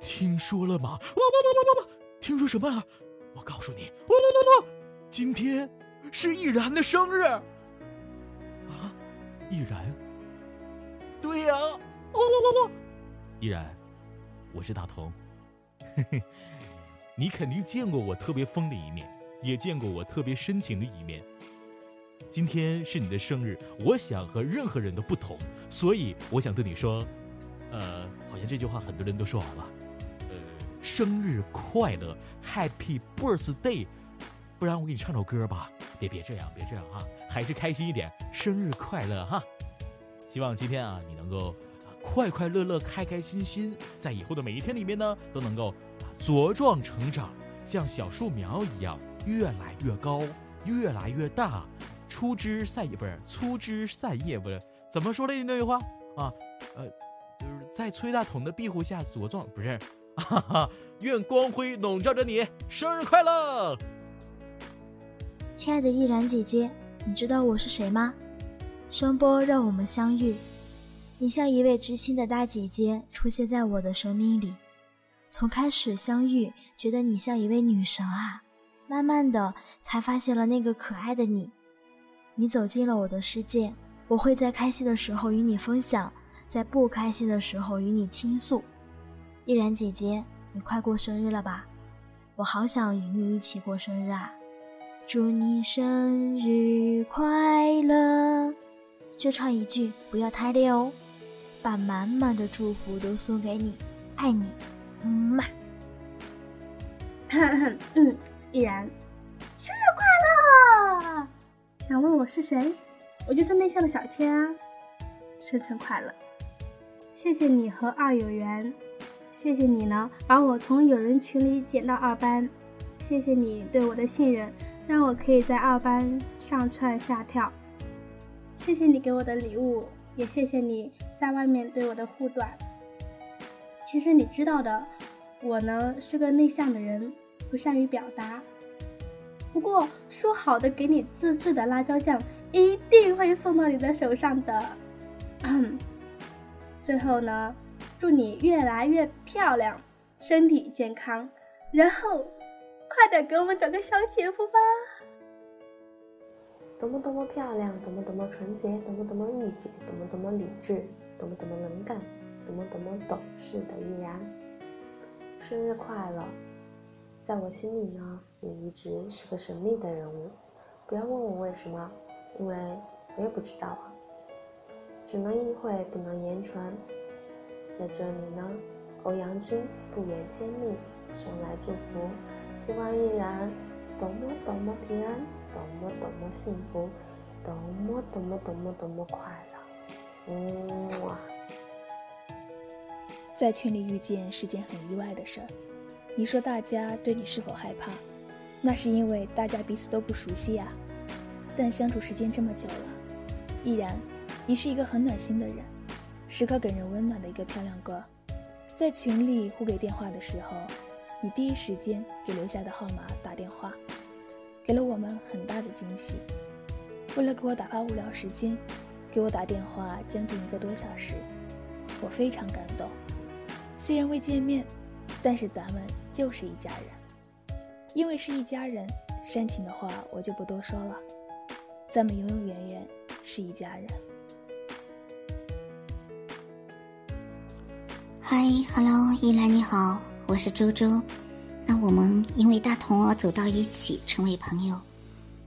听说了吗？哇哇哇哇哇哇！听说什么了？我告诉你，哇哇哇哇！今天是易然的生日。啊，易然？对呀，哇哇哇哇！易然，我是大同。嘿嘿，你肯定见过我特别疯的一面，也见过我特别深情的一面。今天是你的生日，我想和任何人都不同，所以我想对你说，呃，好像这句话很多人都说完了，呃，生日快乐，Happy Birthday，不然我给你唱首歌吧，别别这样，别这样哈，还是开心一点，生日快乐哈，希望今天啊你能够快快乐乐、开开心心，在以后的每一天里面呢都能够茁壮成长，像小树苗一样越来越高，越来越大。粗枝散叶不是粗枝散叶不是。怎么说的那句话？啊？呃，就是在崔大同的庇护下茁壮不是？哈哈，愿光辉笼罩着你，生日快乐！亲爱的依然姐姐，你知道我是谁吗？声波让我们相遇，你像一位知心的大姐姐出现在我的生命里。从开始相遇，觉得你像一位女神啊，慢慢的才发现了那个可爱的你。你走进了我的世界，我会在开心的时候与你分享，在不开心的时候与你倾诉。依然姐姐，你快过生日了吧？我好想与你一起过生日啊！祝你生日快乐！就唱一句，不要太累哦。把满满的祝福都送给你，爱你，嗯嘛。嗯，依然，生日快乐！想问我是谁？我就是内向的小千啊！生辰快乐！谢谢你和二有缘，谢谢你呢，把我从有人群里捡到二班，谢谢你对我的信任，让我可以在二班上蹿下跳，谢谢你给我的礼物，也谢谢你在外面对我的护短。其实你知道的，我呢是个内向的人，不善于表达。不过说好的给你自制的辣椒酱，一定会送到你的手上的。最后呢，祝你越来越漂亮，身体健康，然后快点给我们找个小姐夫吧。多么多么漂亮，多么多么纯洁，多么多么御姐，多么多么理智，多么多么能干，多么多么懂事的依然，生日快乐！在我心里呢，你一直是个神秘的人物。不要问我为什么，因为我也不知道啊。只能意会，不能言传。在这里呢，欧阳君不远千里送来祝福，希望依然多么多么平安，多么多么幸福，多么多么多么多么快乐。嗯哇，在群里遇见是件很意外的事儿。你说大家对你是否害怕？那是因为大家彼此都不熟悉呀。但相处时间这么久了，依然，你是一个很暖心的人，时刻给人温暖的一个漂亮哥。在群里互给电话的时候，你第一时间给留下的号码打电话，给了我们很大的惊喜。为了给我打发无聊时间，给我打电话将近一个多小时，我非常感动。虽然未见面，但是咱们。就是一家人，因为是一家人，煽情的话我就不多说了。咱们永永远远是一家人。嗨，Hello，依兰你好，我是周周。那我们因为大同而走到一起，成为朋友。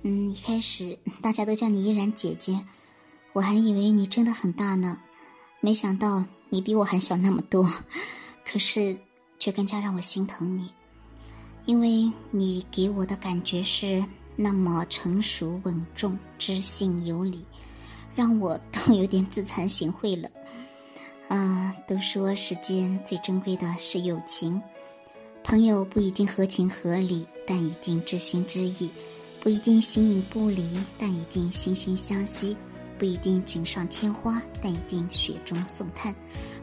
嗯，一开始大家都叫你依然姐姐，我还以为你真的很大呢，没想到你比我还小那么多。可是。却更加让我心疼你，因为你给我的感觉是那么成熟稳重、知性有礼，让我都有点自惭形秽了。啊，都说世间最珍贵的是友情，朋友不一定合情合理，但一定知心知意；不一定形影不离，但一定惺惺相惜；不一定锦上添花，但一定雪中送炭；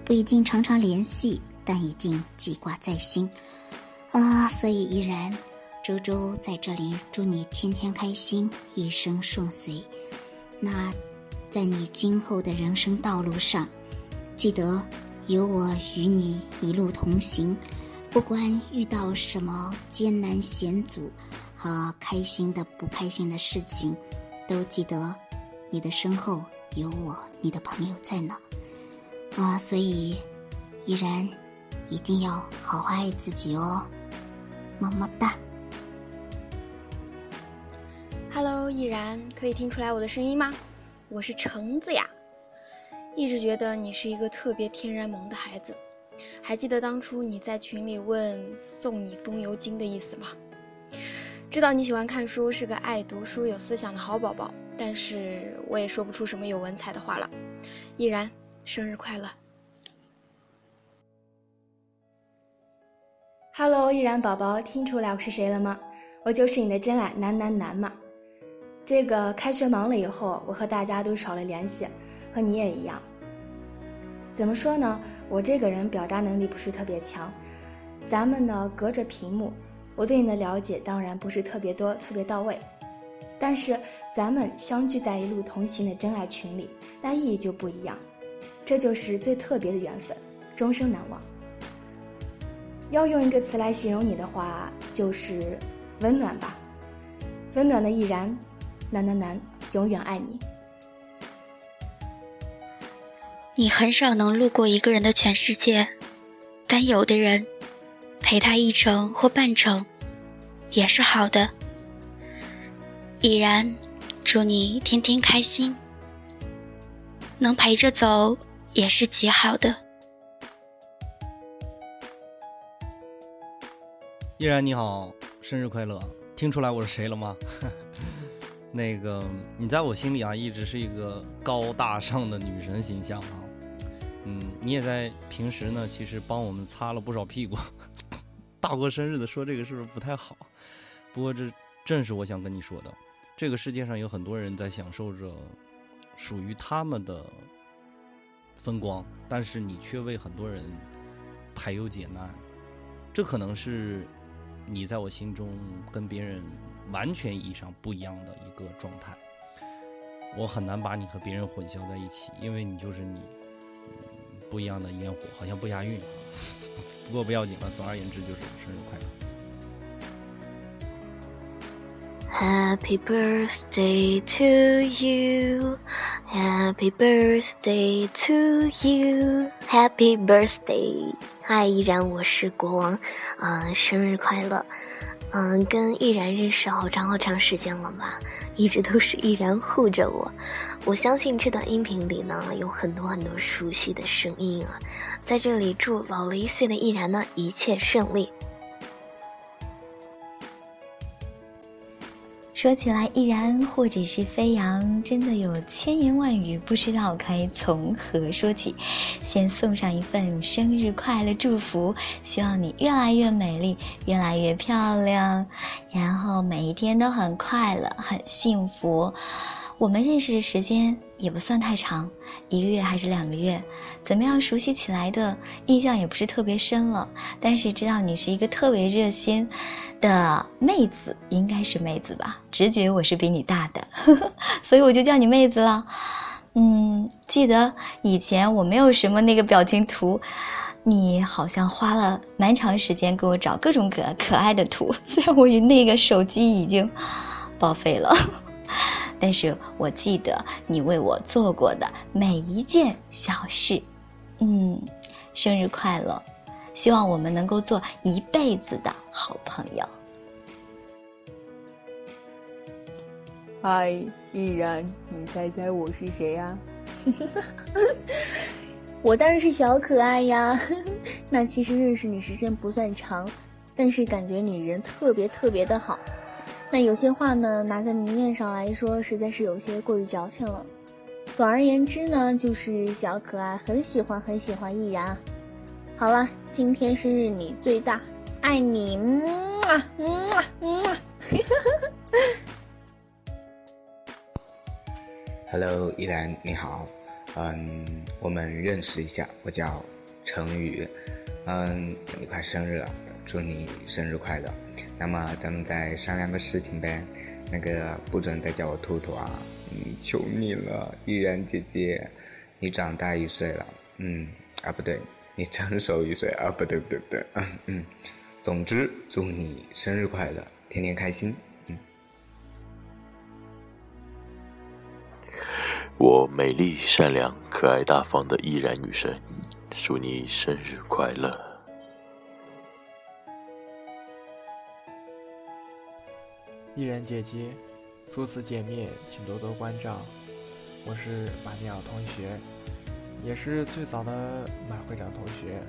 不一定常常联系。但一定记挂在心，啊！所以依然，周周在这里祝你天天开心，一生顺遂。那，在你今后的人生道路上，记得有我与你一路同行，不管遇到什么艰难险阻和开心的、不开心的事情，都记得你的身后有我，你的朋友在呢。啊，所以依然一定要好好爱自己哦，么么哒。Hello，依然可以听出来我的声音吗？我是橙子呀。一直觉得你是一个特别天然萌的孩子，还记得当初你在群里问送你风油精的意思吗？知道你喜欢看书，是个爱读书、有思想的好宝宝，但是我也说不出什么有文采的话了。依然，生日快乐！Hello，依然宝宝，听出来我是谁了吗？我就是你的真爱男男男嘛。这个开学忙了以后，我和大家都少了联系。和你也一样，怎么说呢？我这个人表达能力不是特别强，咱们呢隔着屏幕，我对你的了解当然不是特别多、特别到位。但是咱们相聚在一路同行的真爱群里，那意义就不一样，这就是最特别的缘分，终生难忘。要用一个词来形容你的话，就是温暖吧。温暖的易然，男男男，永远爱你。你很少能路过一个人的全世界，但有的人陪他一程或半程也是好的。已然，祝你天天开心，能陪着走也是极好的。依然你好，生日快乐！听出来我是谁了吗？那个你在我心里啊，一直是一个高大上的女神形象啊。你也在平时呢，其实帮我们擦了不少屁股。大过生日的说这个是不是不太好？不过这正是我想跟你说的。这个世界上有很多人在享受着属于他们的风光，但是你却为很多人排忧解难。这可能是你在我心中跟别人完全意义上不一样的一个状态。我很难把你和别人混淆在一起，因为你就是你。不一样的烟火，好像不押韵，不过不要紧了。总而言之，就是生日快乐。Happy birthday to you, Happy birthday to you, Happy birthday！嗨，依然我是国王，啊，生日快乐！嗯，跟毅然认识好长好长时间了吧？一直都是毅然护着我。我相信这段音频里呢，有很多很多熟悉的声音啊。在这里祝老了一岁的毅然呢，一切顺利。说起来，依然或者是飞扬，真的有千言万语，不知道该从何说起。先送上一份生日快乐祝福，希望你越来越美丽，越来越漂亮，然后每一天都很快乐，很幸福。我们认识的时间也不算太长，一个月还是两个月，怎么样熟悉起来的印象也不是特别深了。但是知道你是一个特别热心的妹子，应该是妹子吧？直觉我是比你大的，所以我就叫你妹子了。嗯，记得以前我没有什么那个表情图，你好像花了蛮长时间给我找各种可可爱的图，虽然我与那个手机已经报废了。但是我记得你为我做过的每一件小事，嗯，生日快乐！希望我们能够做一辈子的好朋友。嗨，依然，你猜猜我是谁呀？我当然是小可爱呀。那其实认识你时间不算长，但是感觉你人特别特别的好。那有些话呢，拿在明面上来说，实在是有些过于矫情了。总而言之呢，就是小可爱很喜欢很喜欢易然。好了，今天生日你最大，爱你，嗯啊嗯啊嗯啊。Hello，依然你好，嗯，我们认识一下，我叫程宇，嗯，你快生日了，祝你生日快乐。那么咱们再商量个事情呗，那个不准再叫我兔兔啊，嗯，求你了，依然姐姐，你长大一岁了，嗯，啊不对，你成熟一岁啊！不对不对不对，嗯嗯。总之，祝你生日快乐，天天开心。嗯。我美丽、善良、可爱、大方的依然女神，祝你生日快乐。易然姐姐，初次见面，请多多关照。我是马尼奥同学，也是最早的马会长同学。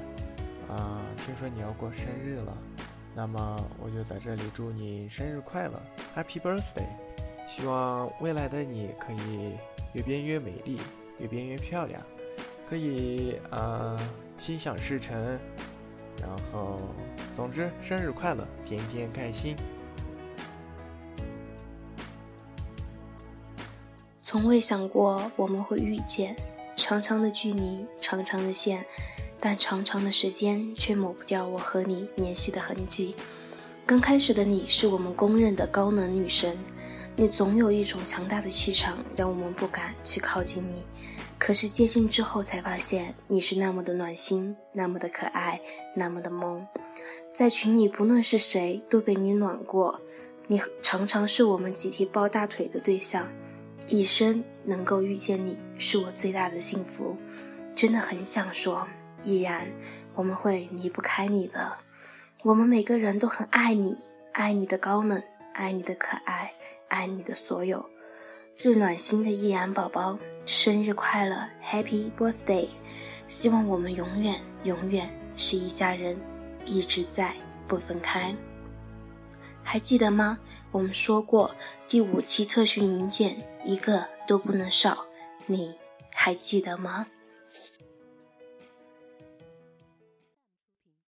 啊，听说你要过生日了，那么我就在这里祝你生日快乐，Happy Birthday！希望未来的你可以越变越美丽，越变越漂亮，可以啊心想事成。然后，总之，生日快乐，天天开心。从未想过我们会遇见，长长的距离，长长的线，但长长的时间却抹不掉我和你联系的痕迹。刚开始的你是我们公认的高冷女神，你总有一种强大的气场，让我们不敢去靠近你。可是接近之后才发现，你是那么的暖心，那么的可爱，那么的萌。在群里，不论是谁都被你暖过，你常常是我们集体抱大腿的对象。一生能够遇见你，是我最大的幸福。真的很想说，依然，我们会离不开你的。我们每个人都很爱你，爱你的高冷，爱你的可爱，爱你的所有。最暖心的易然宝宝，生日快乐，Happy Birthday！希望我们永远永远是一家人，一直在，不分开。还记得吗？我们说过，第五期特训营件一个都不能少，你还记得吗？